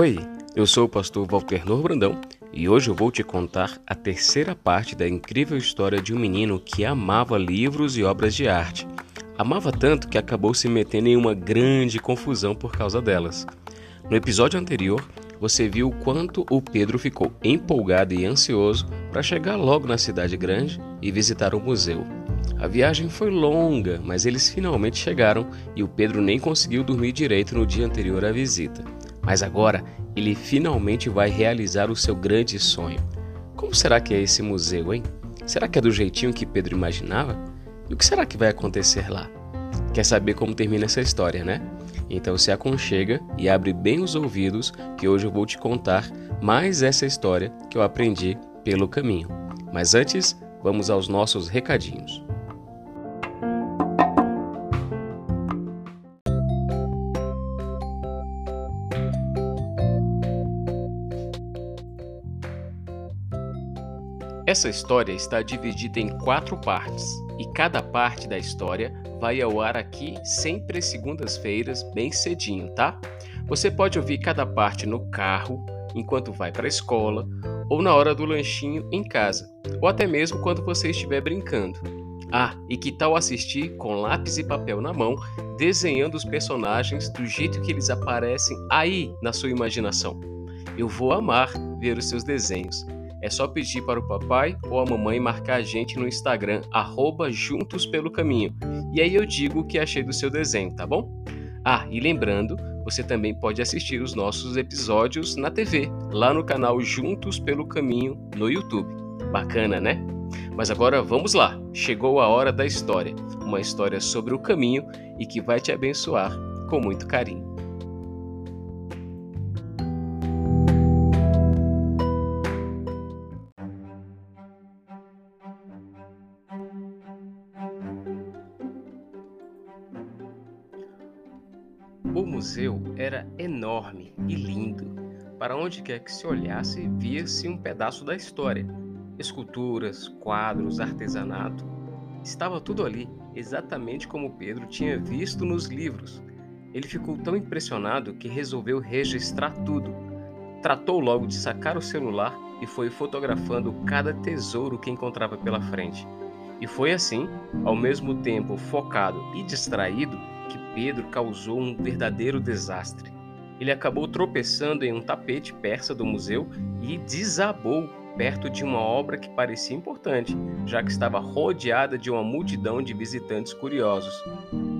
Oi, eu sou o pastor Walter Nor Brandão e hoje eu vou te contar a terceira parte da incrível história de um menino que amava livros e obras de arte. Amava tanto que acabou se metendo em uma grande confusão por causa delas. No episódio anterior, você viu o quanto o Pedro ficou empolgado e ansioso para chegar logo na cidade grande e visitar o museu. A viagem foi longa, mas eles finalmente chegaram e o Pedro nem conseguiu dormir direito no dia anterior à visita. Mas agora ele finalmente vai realizar o seu grande sonho. Como será que é esse museu, hein? Será que é do jeitinho que Pedro imaginava? E o que será que vai acontecer lá? Quer saber como termina essa história, né? Então se aconchega e abre bem os ouvidos que hoje eu vou te contar mais essa história que eu aprendi pelo caminho. Mas antes, vamos aos nossos recadinhos. Essa história está dividida em quatro partes e cada parte da história vai ao ar aqui sempre segundas-feiras, bem cedinho, tá? Você pode ouvir cada parte no carro, enquanto vai para a escola, ou na hora do lanchinho em casa, ou até mesmo quando você estiver brincando. Ah, e que tal assistir com lápis e papel na mão, desenhando os personagens do jeito que eles aparecem aí na sua imaginação? Eu vou amar ver os seus desenhos. É só pedir para o papai ou a mamãe marcar a gente no Instagram, arroba Juntos Pelo Caminho. E aí eu digo o que achei do seu desenho, tá bom? Ah, e lembrando, você também pode assistir os nossos episódios na TV, lá no canal Juntos Pelo Caminho no YouTube. Bacana, né? Mas agora vamos lá, chegou a hora da história. Uma história sobre o caminho e que vai te abençoar com muito carinho. O museu era enorme e lindo. Para onde quer que se olhasse, via-se um pedaço da história. Esculturas, quadros, artesanato. Estava tudo ali, exatamente como Pedro tinha visto nos livros. Ele ficou tão impressionado que resolveu registrar tudo. Tratou logo de sacar o celular e foi fotografando cada tesouro que encontrava pela frente. E foi assim, ao mesmo tempo focado e distraído, Pedro causou um verdadeiro desastre. Ele acabou tropeçando em um tapete persa do museu e desabou perto de uma obra que parecia importante, já que estava rodeada de uma multidão de visitantes curiosos.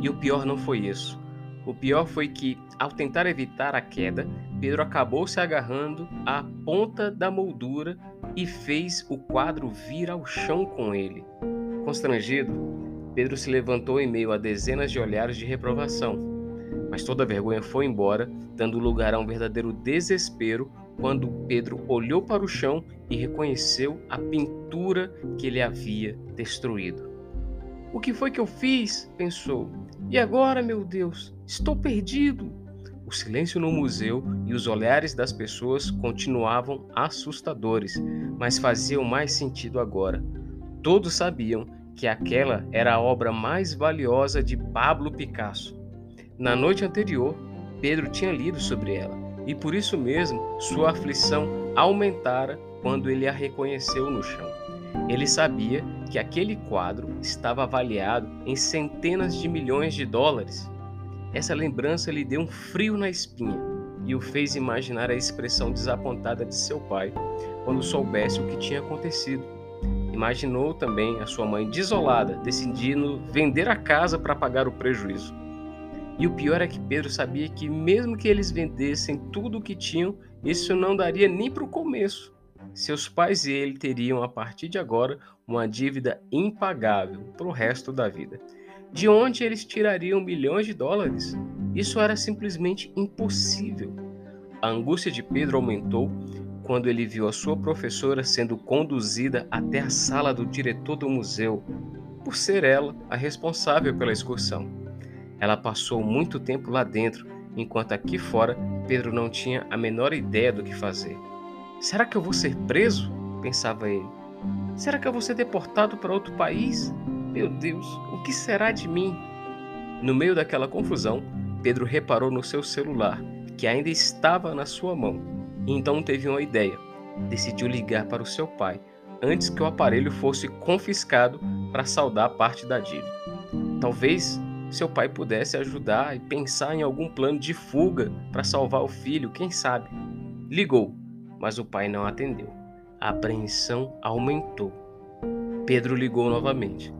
E o pior não foi isso. O pior foi que, ao tentar evitar a queda, Pedro acabou se agarrando à ponta da moldura e fez o quadro vir ao chão com ele. Constrangido, Pedro se levantou em meio a dezenas de olhares de reprovação. Mas toda a vergonha foi embora, dando lugar a um verdadeiro desespero quando Pedro olhou para o chão e reconheceu a pintura que ele havia destruído. O que foi que eu fiz? pensou. E agora, meu Deus, estou perdido. O silêncio no museu e os olhares das pessoas continuavam assustadores, mas faziam mais sentido agora. Todos sabiam que aquela era a obra mais valiosa de Pablo Picasso. Na noite anterior, Pedro tinha lido sobre ela, e por isso mesmo sua aflição aumentara quando ele a reconheceu no chão. Ele sabia que aquele quadro estava avaliado em centenas de milhões de dólares. Essa lembrança lhe deu um frio na espinha e o fez imaginar a expressão desapontada de seu pai quando soubesse o que tinha acontecido. Imaginou também a sua mãe desolada, decidindo vender a casa para pagar o prejuízo. E o pior é que Pedro sabia que, mesmo que eles vendessem tudo o que tinham, isso não daria nem para o começo. Seus pais e ele teriam, a partir de agora, uma dívida impagável para o resto da vida. De onde eles tirariam milhões de dólares? Isso era simplesmente impossível. A angústia de Pedro aumentou quando ele viu a sua professora sendo conduzida até a sala do diretor do museu, por ser ela a responsável pela excursão. Ela passou muito tempo lá dentro, enquanto aqui fora Pedro não tinha a menor ideia do que fazer. Será que eu vou ser preso? pensava ele. Será que eu vou ser deportado para outro país? Meu Deus, o que será de mim? No meio daquela confusão, Pedro reparou no seu celular, que ainda estava na sua mão, então teve uma ideia. Decidiu ligar para o seu pai antes que o aparelho fosse confiscado para saldar parte da dívida. Talvez seu pai pudesse ajudar e pensar em algum plano de fuga para salvar o filho, quem sabe. Ligou, mas o pai não atendeu. A apreensão aumentou. Pedro ligou novamente.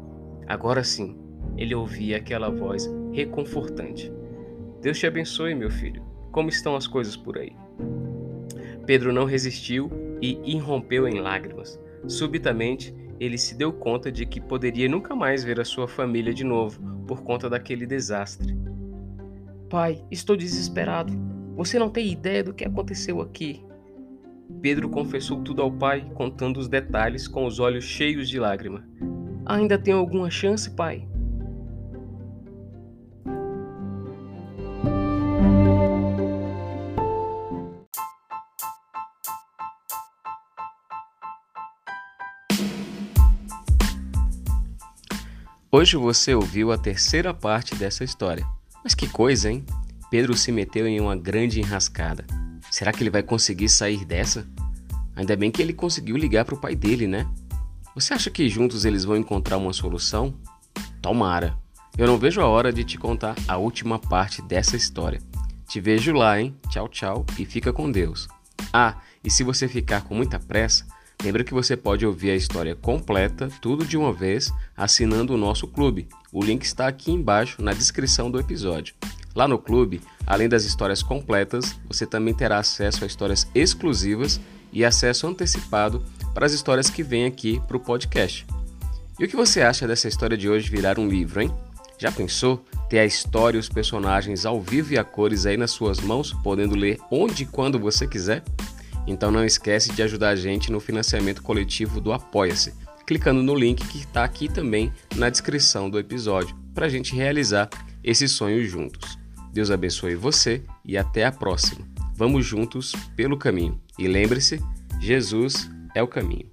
Agora sim, ele ouvia aquela voz reconfortante. Deus te abençoe, meu filho. Como estão as coisas por aí? Pedro não resistiu e irrompeu em lágrimas. Subitamente, ele se deu conta de que poderia nunca mais ver a sua família de novo por conta daquele desastre. Pai, estou desesperado. Você não tem ideia do que aconteceu aqui. Pedro confessou tudo ao pai, contando os detalhes com os olhos cheios de lágrima. Ainda tem alguma chance, pai? Hoje você ouviu a terceira parte dessa história. Mas que coisa, hein? Pedro se meteu em uma grande enrascada. Será que ele vai conseguir sair dessa? Ainda bem que ele conseguiu ligar para o pai dele, né? Você acha que juntos eles vão encontrar uma solução? Tomara. Eu não vejo a hora de te contar a última parte dessa história. Te vejo lá, hein? Tchau, tchau e fica com Deus. Ah, e se você ficar com muita pressa, lembra que você pode ouvir a história completa, tudo de uma vez, assinando o nosso clube. O link está aqui embaixo na descrição do episódio. Lá no clube, além das histórias completas, você também terá acesso a histórias exclusivas e acesso antecipado para as histórias que vêm aqui para o podcast. E o que você acha dessa história de hoje virar um livro, hein? Já pensou ter a história e os personagens ao vivo e a cores aí nas suas mãos, podendo ler onde e quando você quiser? Então não esquece de ajudar a gente no financiamento coletivo do Apoia-se, clicando no link que está aqui também na descrição do episódio, para a gente realizar esse sonho juntos. Deus abençoe você e até a próxima. Vamos juntos pelo caminho. E lembre-se, Jesus é o caminho.